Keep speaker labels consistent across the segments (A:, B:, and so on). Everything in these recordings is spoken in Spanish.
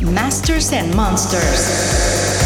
A: Masters and Monsters.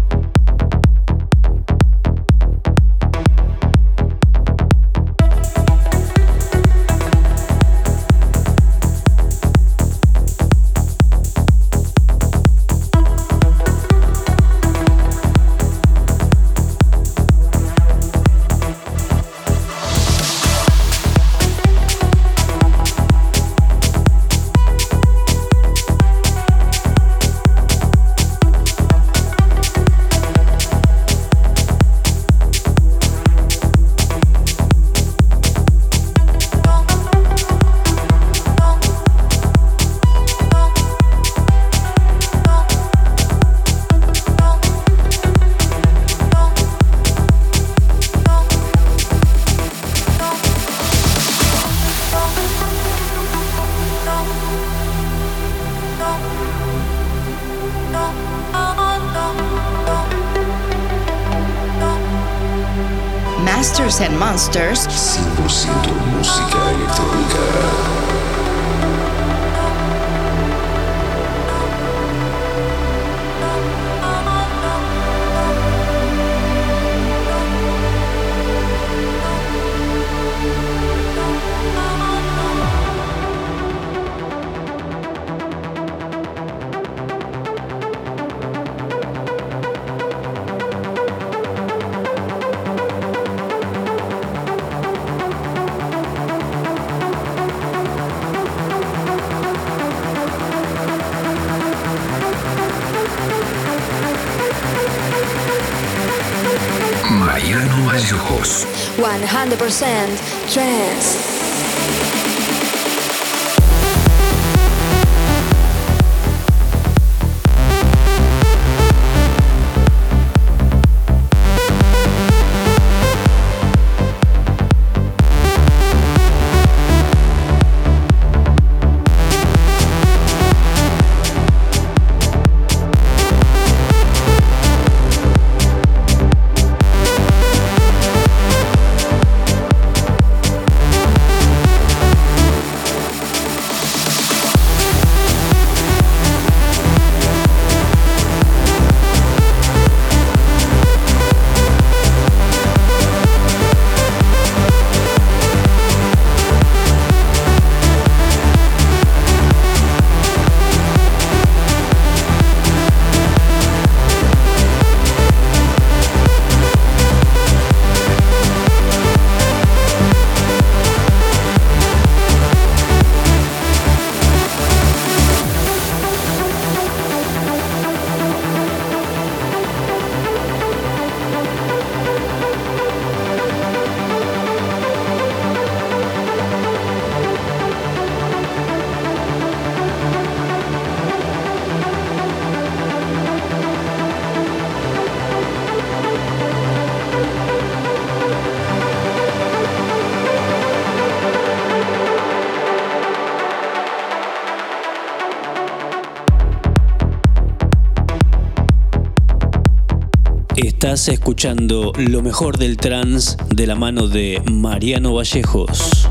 B: Mariano Vallejos.
C: 100% trance.
D: Estás escuchando lo mejor del trance de la mano de Mariano Vallejos.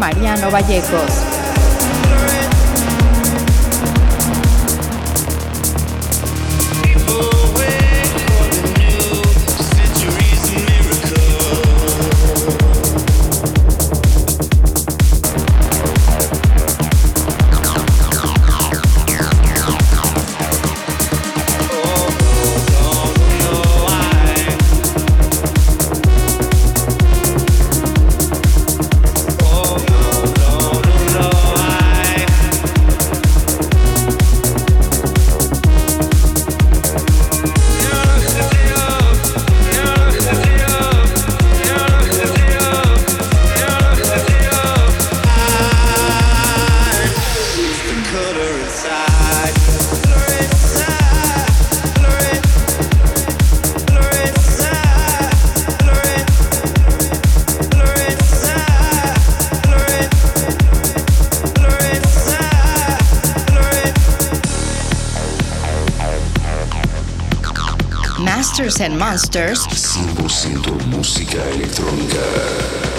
C: Mariano
A: Vallecos.
E: Masters and Monsters.
B: 100% música electrónica.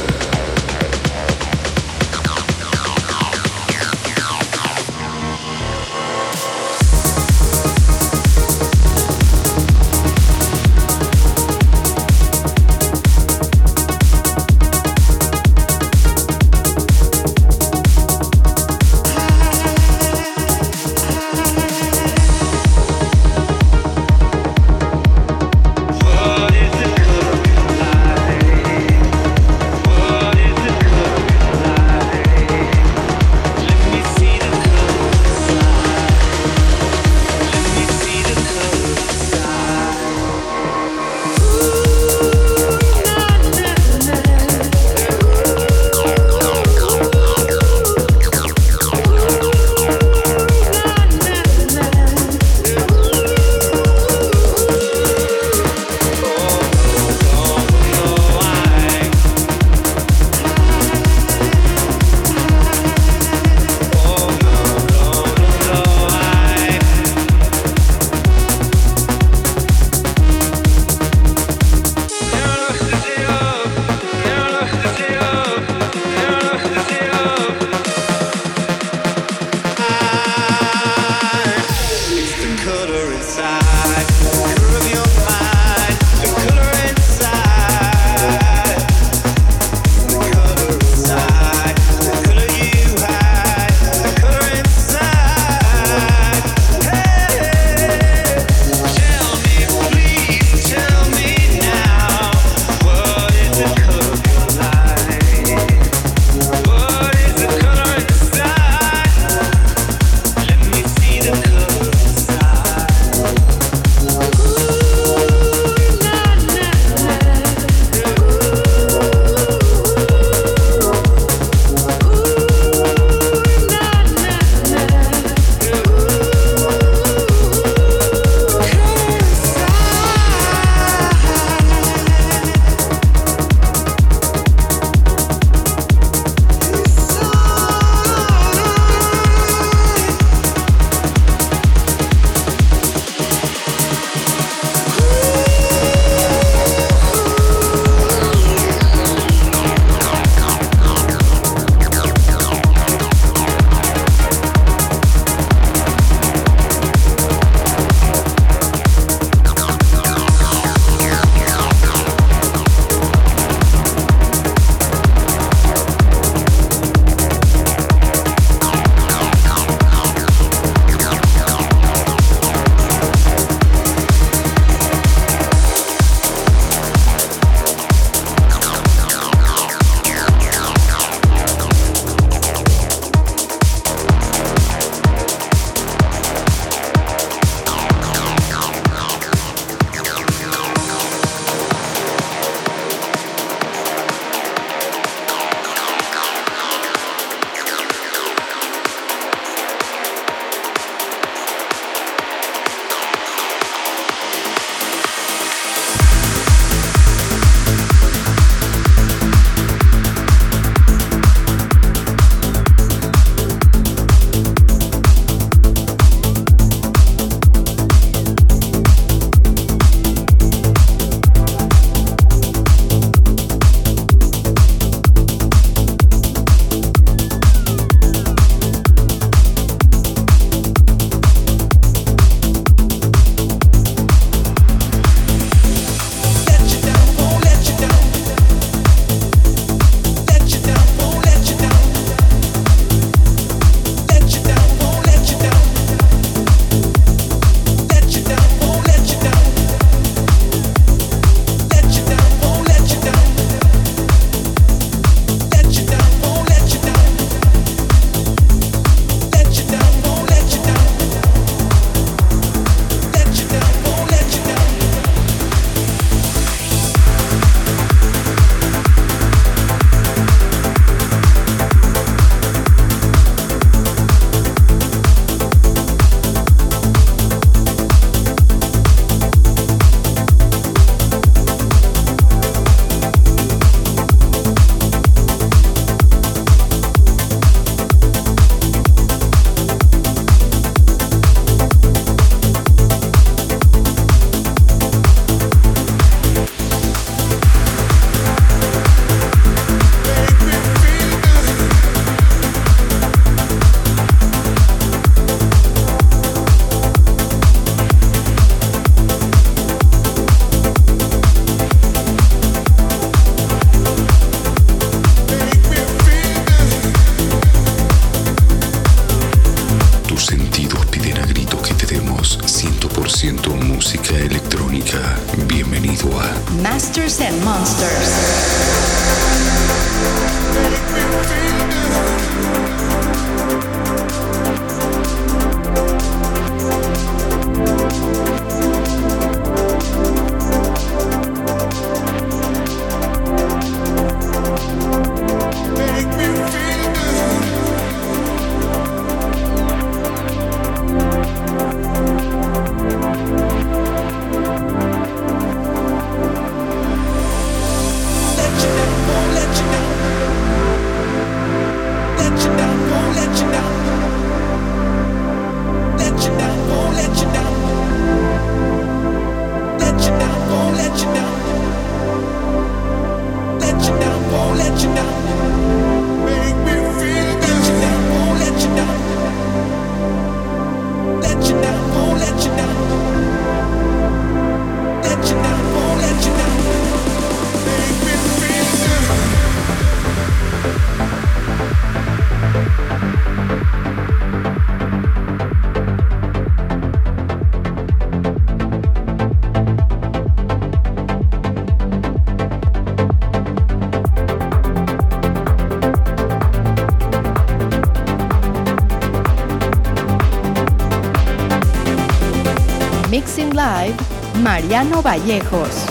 E: Mariano Vallejos.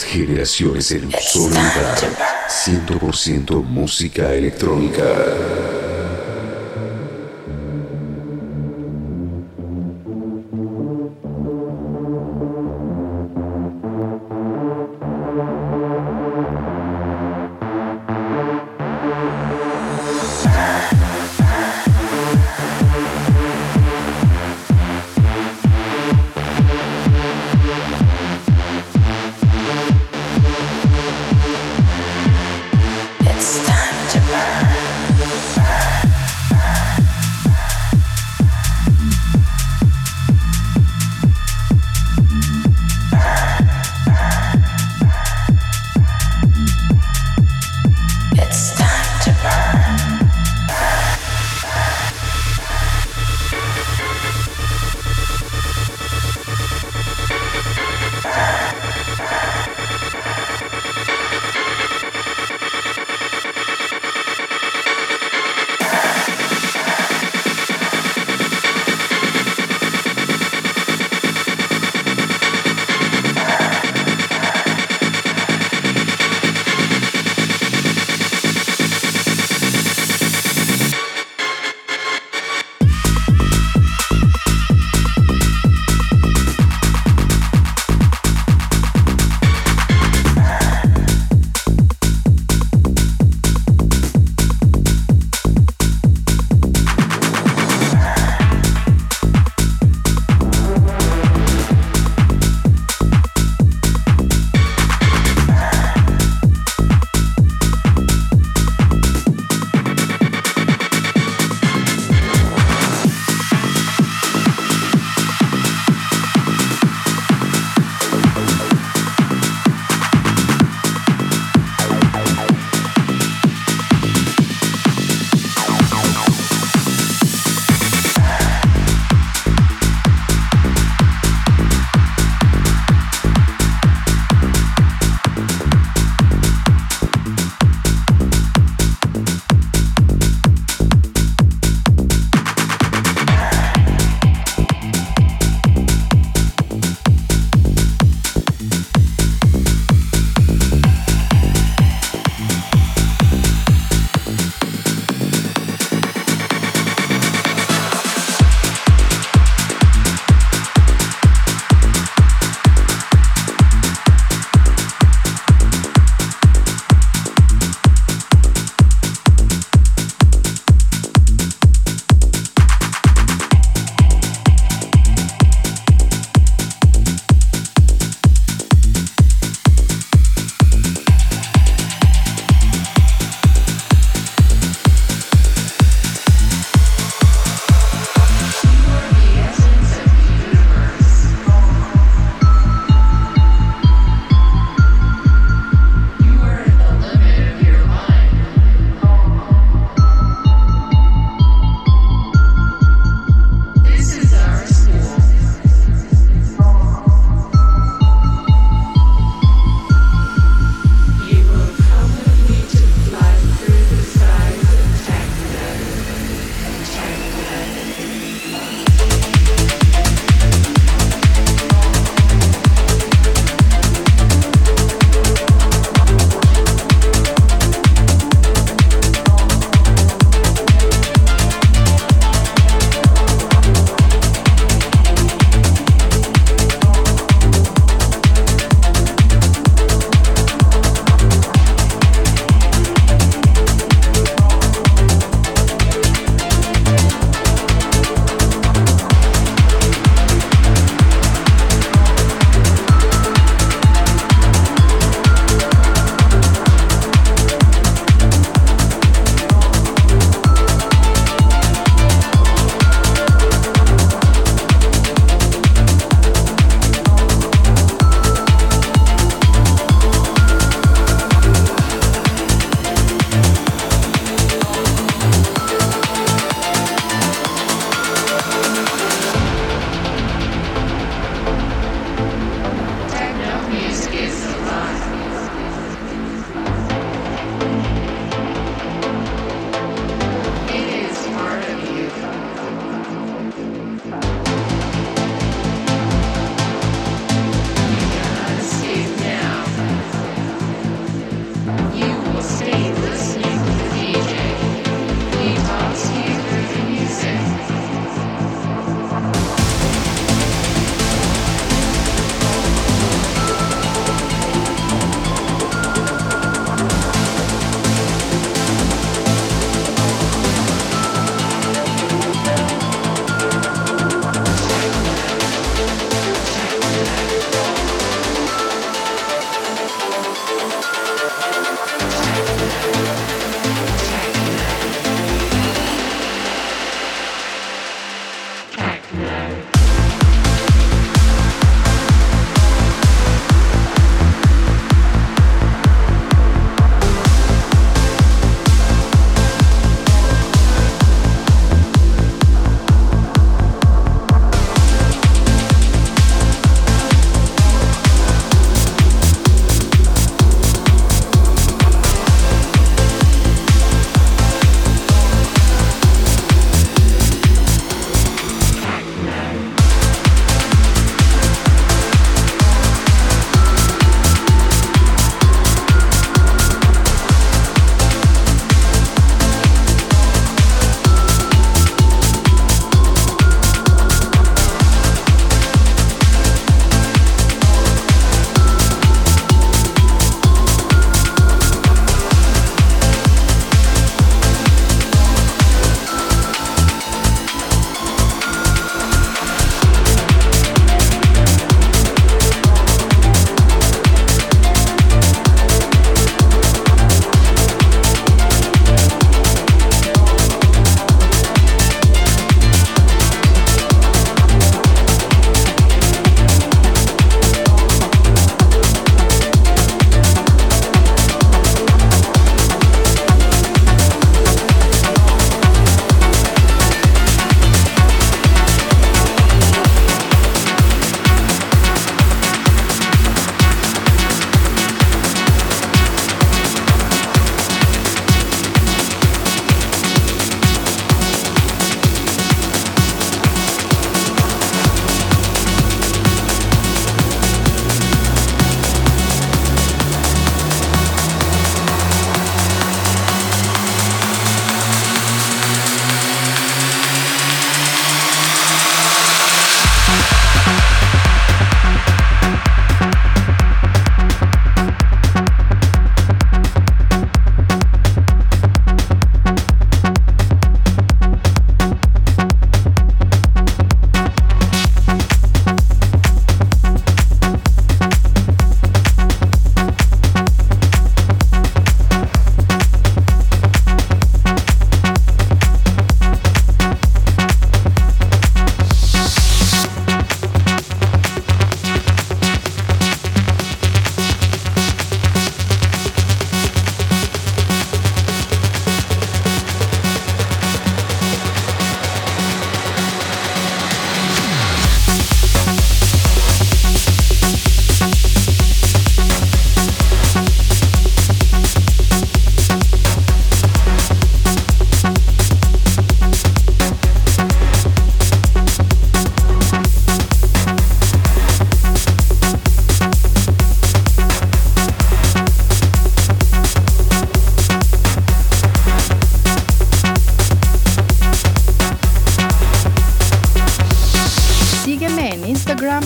B: Tres generaciones en un solo lugar. 100% música electrónica.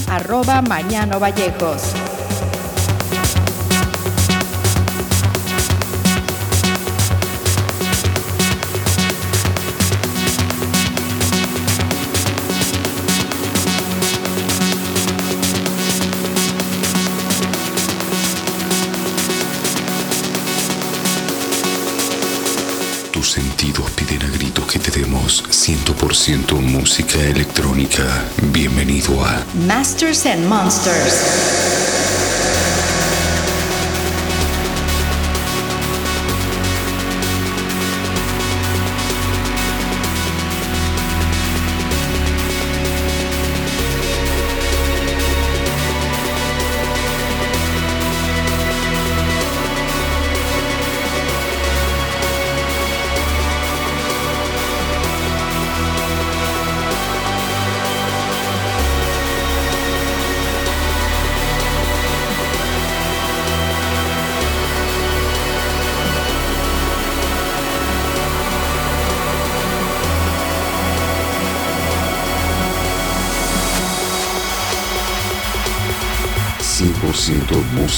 E: Arroba Mañano Vallejos.
B: Sentidos piden a gritos que te demos 100% música electrónica. Bienvenido a
E: Masters and Monsters.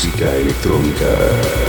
B: Música electrónica.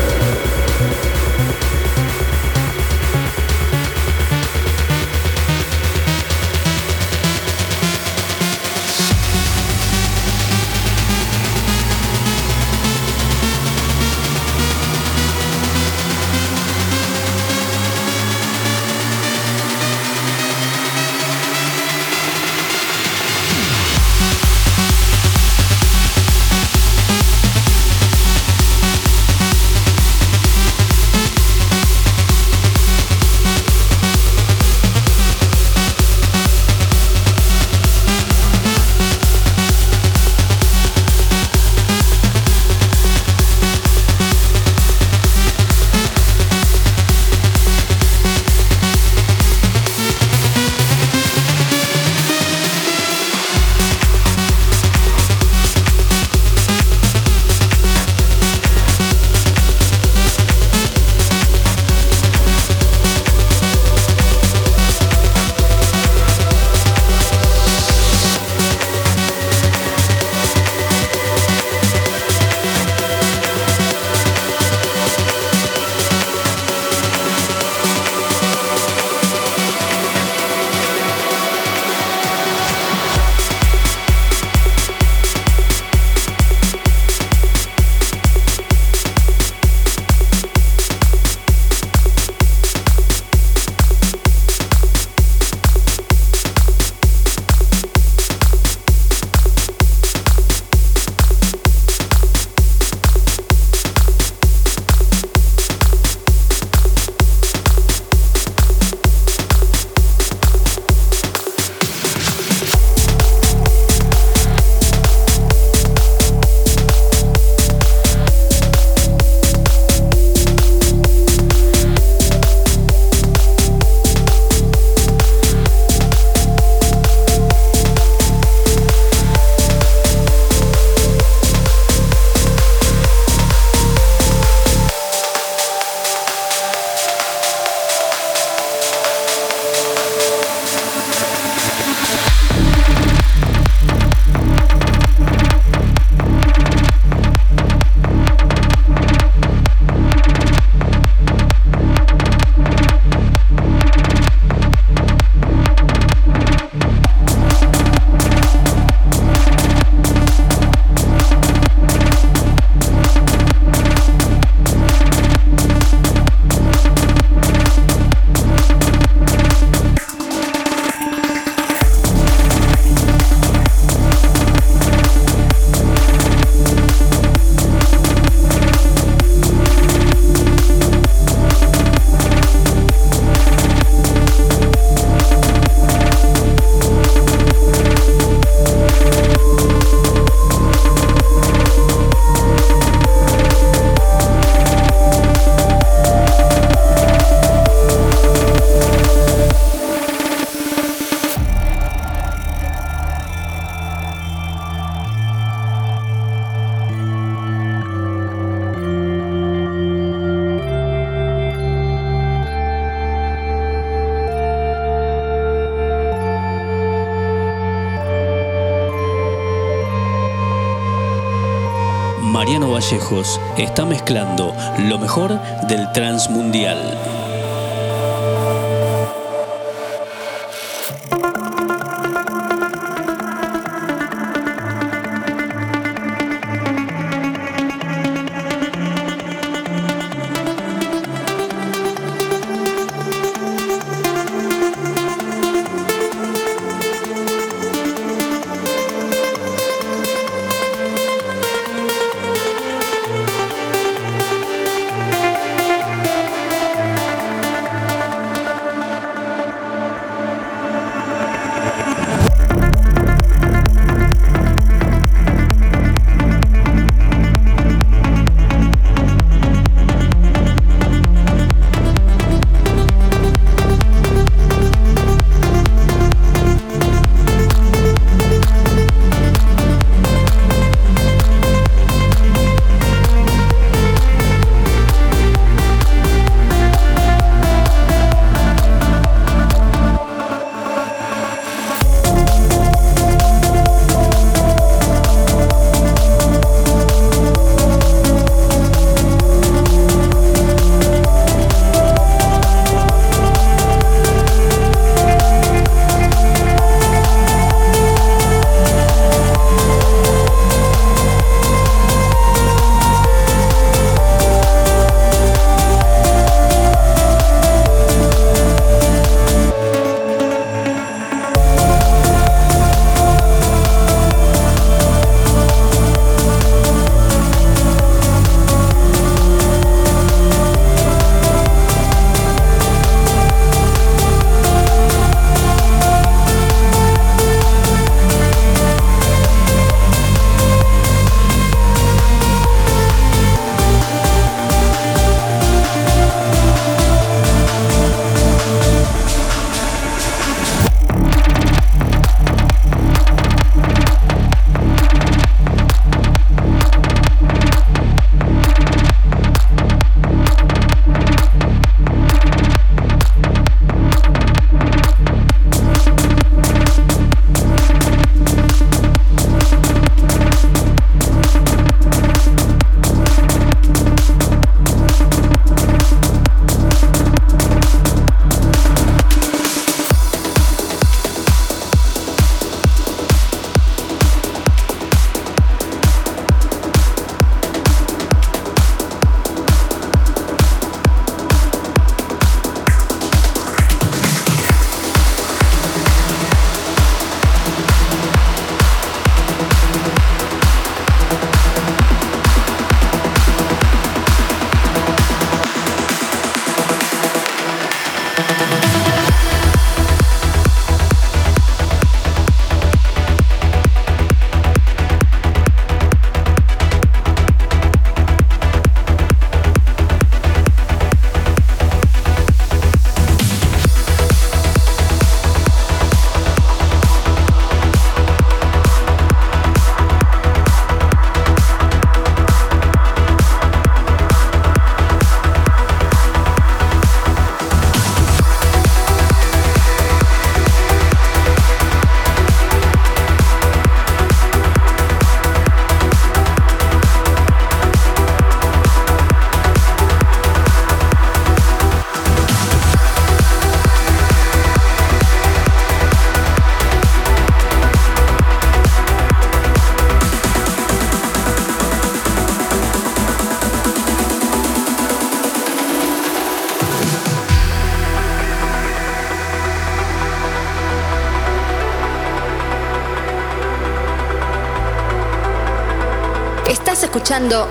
D: Está mezclando lo mejor del Transmundial.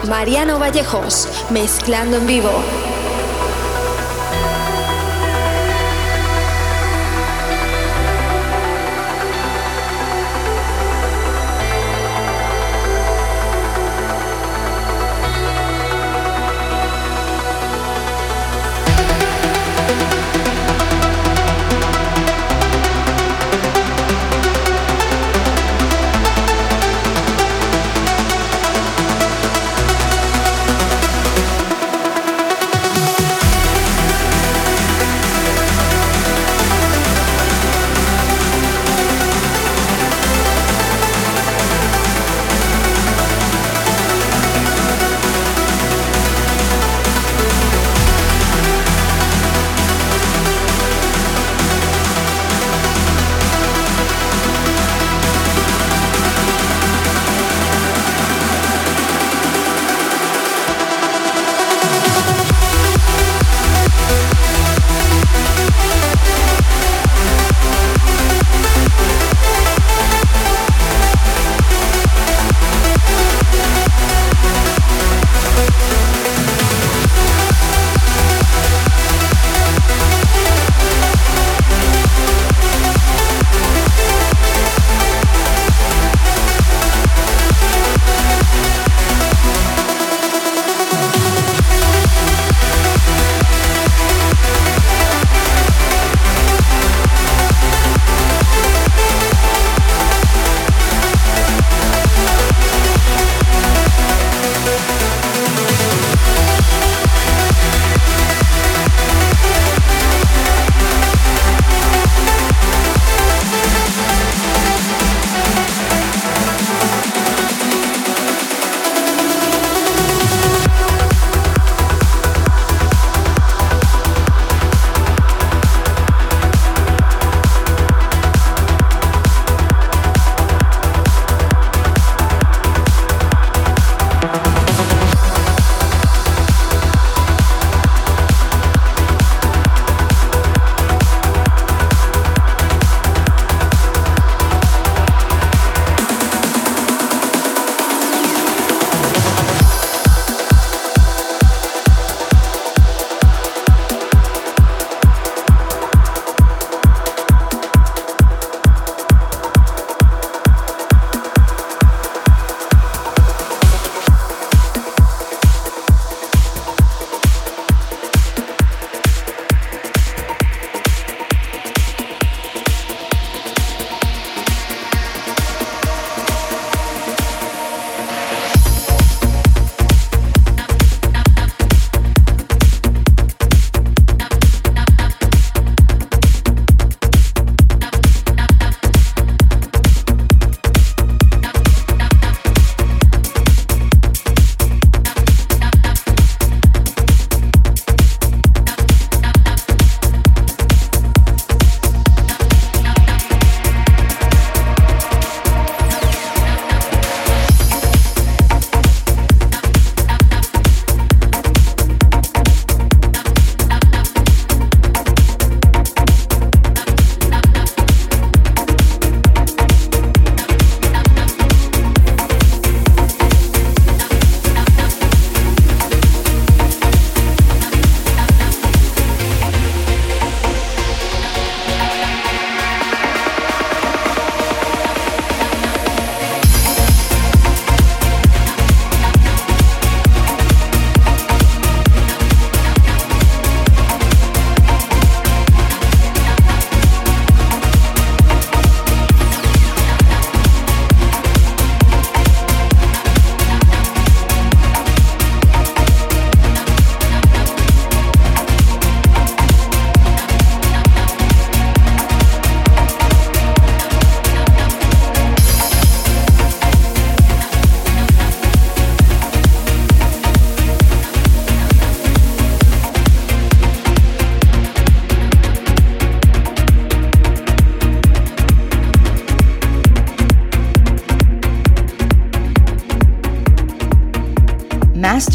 C: Mariano Vallejos, mezclando en vivo.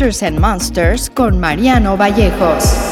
B: Masters and Monsters con Mariano Vallejos.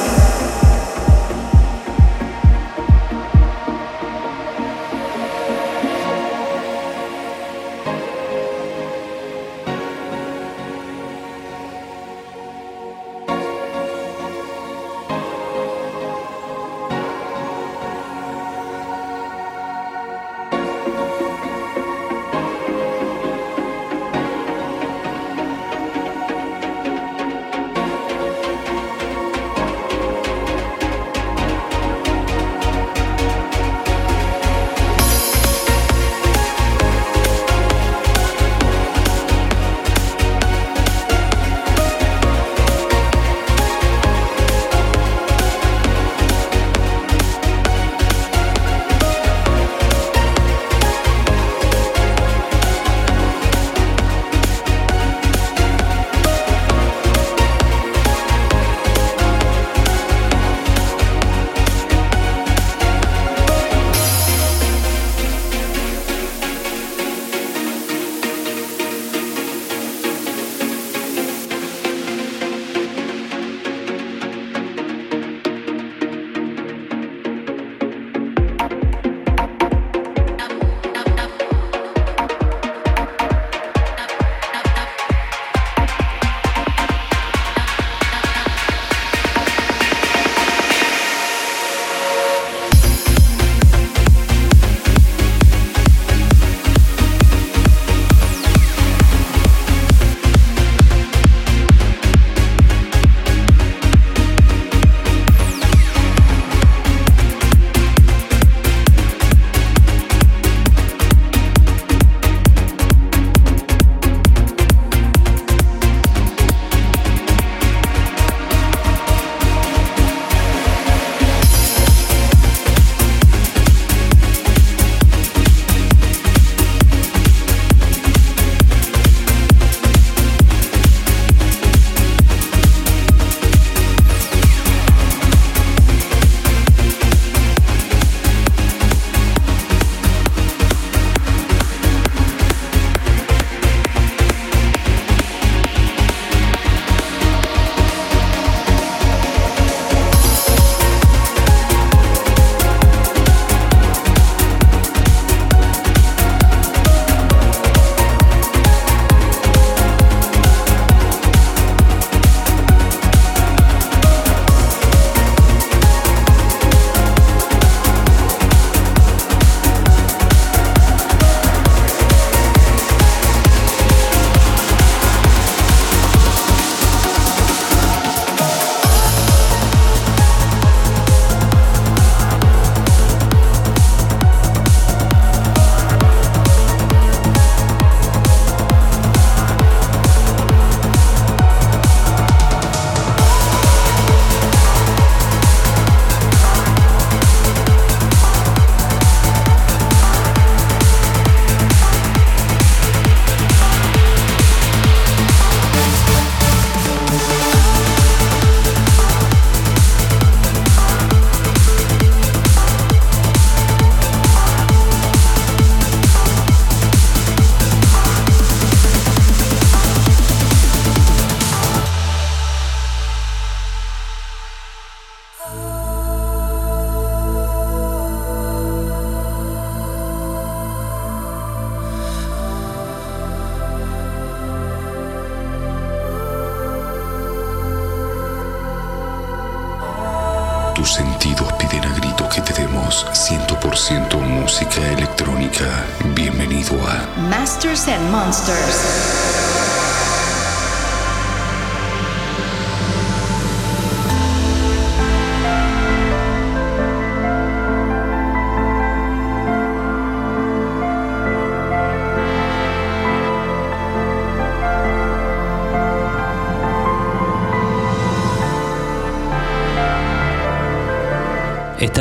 D: Monster.